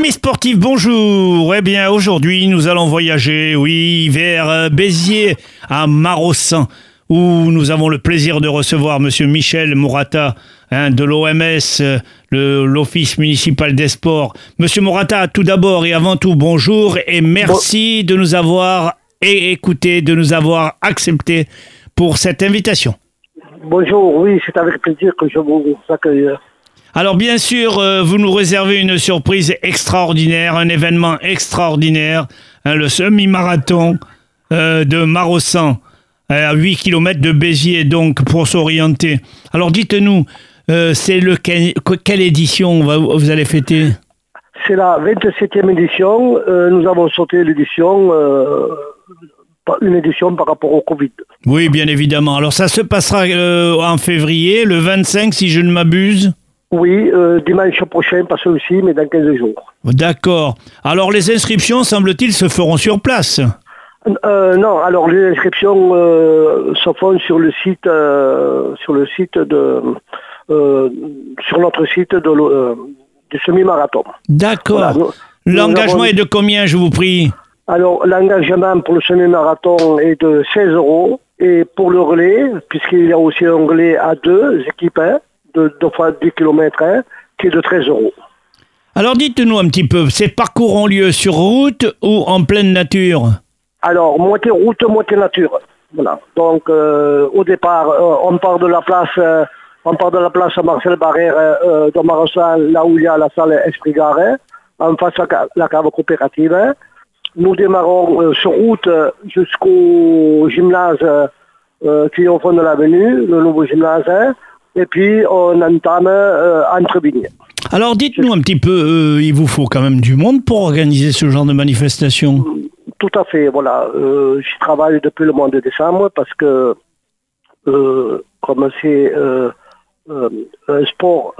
Amis sportifs, bonjour. Eh bien, aujourd'hui, nous allons voyager, oui, vers euh, Béziers, à Marossan, où nous avons le plaisir de recevoir Monsieur Michel Morata hein, de l'OMS, euh, l'Office municipal des sports. Monsieur Morata, tout d'abord et avant tout, bonjour et merci de nous avoir écouté, de nous avoir accepté pour cette invitation. Bonjour, oui, c'est avec plaisir que je vous accueille. Alors bien sûr, euh, vous nous réservez une surprise extraordinaire, un événement extraordinaire, hein, le semi-marathon euh, de Marossan, à 8 km de Béziers, donc pour s'orienter. Alors dites-nous, euh, c'est le quelle, édition vous allez fêter? C'est la 27e édition. euh, nous avons sauté l'édition, euh, une édition par rapport au Covid. Oui, bien évidemment. Alors ça se passera euh, en février, le 25 si je ne m'abuse. Oui, euh, dimanche prochain, pas celui-ci, mais dans 15 jours. D'accord. Alors les inscriptions, semble-t-il, se feront sur place? Euh, non, alors les inscriptions euh, se font sur le site, sur le site de, sur notre site de, du semi-marathon. D'accord. Voilà, L'engagement avons- est de combien, je vous prie? Alors, l'engagement pour le semi-marathon est de 16 euros. Et pour le relais, puisqu'il y a aussi un relais à deux équipes, hein, de deux fois 10 km, qui est de 13 euros. Alors dites-nous un petit peu, ces parcours ont lieu sur route ou en pleine nature? Alors, moitié route, moitié nature. Voilà. Donc, euh, au départ, euh, on part de la place, euh, on part de la place Marcel Barrère de Marossan, là où il y a la salle Esprit Gare, en face à la cave coopérative. Nous démarrons sur route jusqu'au gymnase qui est au fond de l'avenue, le nouveau gymnase, hein. Et puis on entame euh, entre vignes. Alors dites-nous un petit peu, euh, il vous faut quand même du monde pour organiser ce genre de manifestation. Tout à fait, voilà. Euh, J'y travaille depuis le mois de décembre parce que, euh, comme c'est euh, un sport,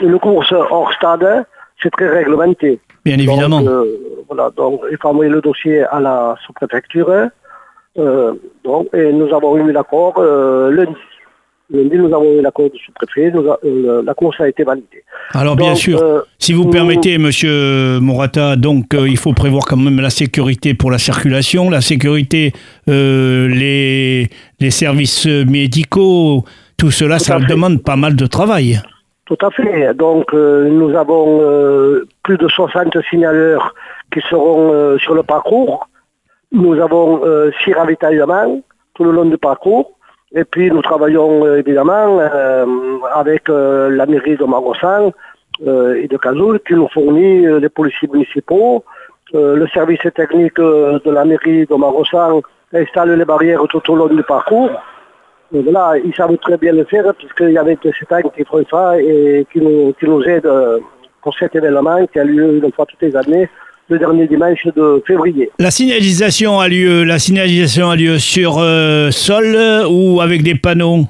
une course hors stade, c'est très réglementé. Bien évidemment. Donc, voilà, donc il faut envoyer le dossier à la sous-préfecture. Donc, et nous avons eu l'accord lundi. Lundi, nous avons eu l'accord du sous-préfet. euh, la course a été validée. Alors bien sûr, euh, si vous nous- permettez, Monsieur Morata, donc euh, il faut prévoir quand même la sécurité pour la circulation, la sécurité, euh, les, les services médicaux, tout cela, Tout ça fait. demande pas mal de travail. Tout à fait. Donc, euh, nous avons euh, plus de 60 signaleurs qui seront euh, sur le parcours. Nous avons euh, six ravitaillements tout le long du parcours. Et puis, nous travaillons euh, évidemment euh, avec euh, la mairie de Marossan et de Cazoul qui nous fournit les policiers municipaux. Le service technique de la mairie de Marossan installe les barrières tout au long du parcours. Ils savent très bien le faire puisqu'il y avait des ans qui font ça et qui nous, aident pour cet événement qui a lieu une fois toutes les années, le dernier dimanche de février. La signalisation a lieu, la signalisation a lieu sur euh, sol euh, ou avec des panneaux?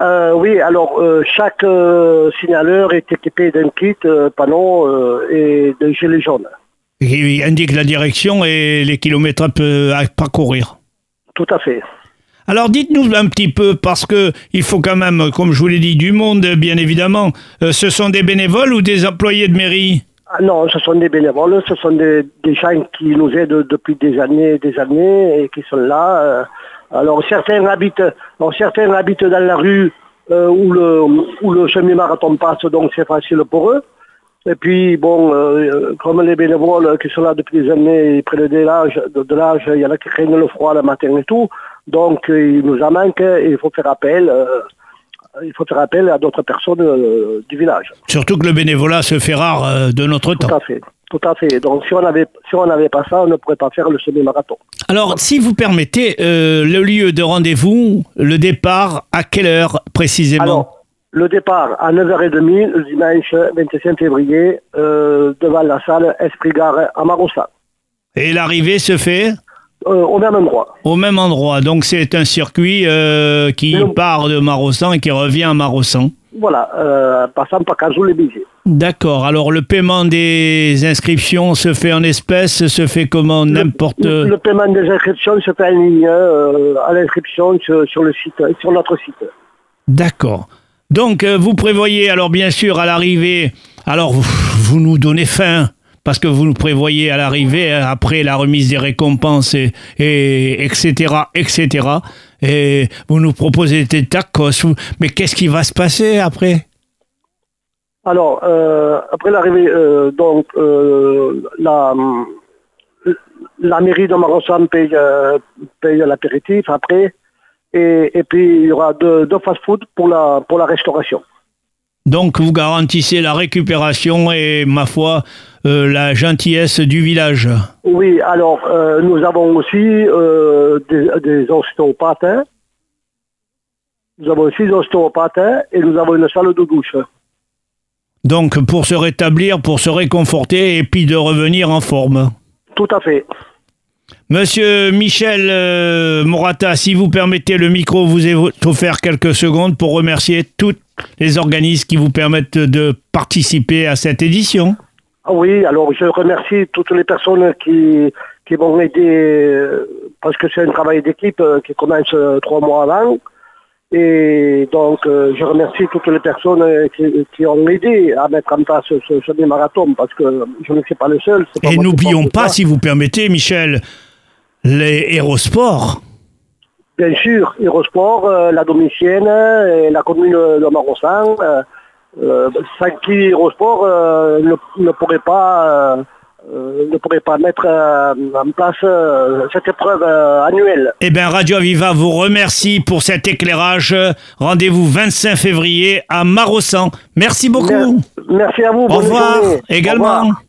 Euh, oui, alors euh, chaque euh, signaleur est équipé d'un kit panneau et de gilet jaune. qui indique la direction et les kilomètres à parcourir. Tout à fait. Alors dites-nous un petit peu, parce que il faut quand même, comme je vous l'ai dit, du monde, bien évidemment. Ce sont des bénévoles ou des employés de mairie? Ah non, ce sont des bénévoles, ce sont des, gens qui nous aident depuis des années et des années et qui sont là. euh. Alors certains habitent, alors, certains habitent dans la rue euh, où le, où le semi-marathon passe, donc c'est facile pour eux. Et puis bon, euh, comme les bénévoles qui sont là depuis des années, ils prennent de l'âge, de, l'âge, il y en a qui craignent le froid le matin et tout, donc il nous en manque et il faut faire appel. Il faut faire appel à d'autres personnes euh, du village. Surtout que le bénévolat se fait rare euh, de notre Tout temps. à fait, tout à fait. Donc si on avait si on n'avait pas ça, on ne pourrait pas faire le semi-marathon. Alors, si vous permettez, euh, le lieu de rendez-vous, le départ, à quelle heure précisément Alors, le départ à 9h30 le dimanche 25 février devant la salle Esprit Gare à Marossa, Et l'arrivée se fait euh, au même endroit. au même endroit. Donc, c'est un circuit euh, qui part de Marossan et qui revient à Marossan. Voilà, euh, passant par Cazoul et Béziers. D'accord. Alors, le paiement des inscriptions se fait en espèces, se fait comment N'importe. Le, le paiement des inscriptions se fait en ligne à l'inscription sur, sur le site, sur notre site. D'accord. Donc, vous prévoyez, alors bien sûr, à l'arrivée, alors vous, vous nous donnez faim, parce que vous nous prévoyez à l'arrivée, hein, après la remise des récompenses, et, et etc., etc., et vous nous proposez des tacos, mais qu'est-ce qui va se passer après? Alors, euh, après l'arrivée, euh, donc, euh, la, la mairie de Marossan paye, euh, paye l'apéritif après, et, et puis il y aura deux, deux fast-food pour la, pour la restauration. Donc, vous garantissez la récupération et, ma foi, euh, la gentillesse du village. Oui, alors, euh, nous avons aussi euh, des, des ostéopathes. hein. Nous avons aussi des ostéopathes hein, et nous avons une salle de douche. Donc, pour se rétablir, pour se réconforter et puis de revenir en forme. Tout à fait. Monsieur Michel euh, Morata, si vous permettez le micro, vous est offert quelques secondes pour remercier tous les organismes qui vous permettent de participer à cette édition. Ah Oui, alors je remercie toutes les personnes qui, qui m'ont aidé, euh, parce que c'est un travail d'équipe euh, qui commence trois mois avant. Et donc, je remercie toutes les personnes qui, qui ont aidé à mettre en place ce, ce, ce marathon, parce que je ne suis pas le seul. pas Et n'oublions pas, si vous permettez, Michel, les Hérosports. Bien sûr, Eurosport, euh, la Domicienne, euh, et la commune de Marossan, euh, euh, sans qui Eurosport euh, ne, ne pourrait pas... euh, euh, ne pourrait pas mettre euh, en place euh, cette épreuve euh, annuelle. Eh bien, Radio Aviva vous remercie pour cet éclairage. Rendez-vous 25 février à Marossan. Merci beaucoup. Mer- Merci à vous. Au revoir journée. Au également. revoir.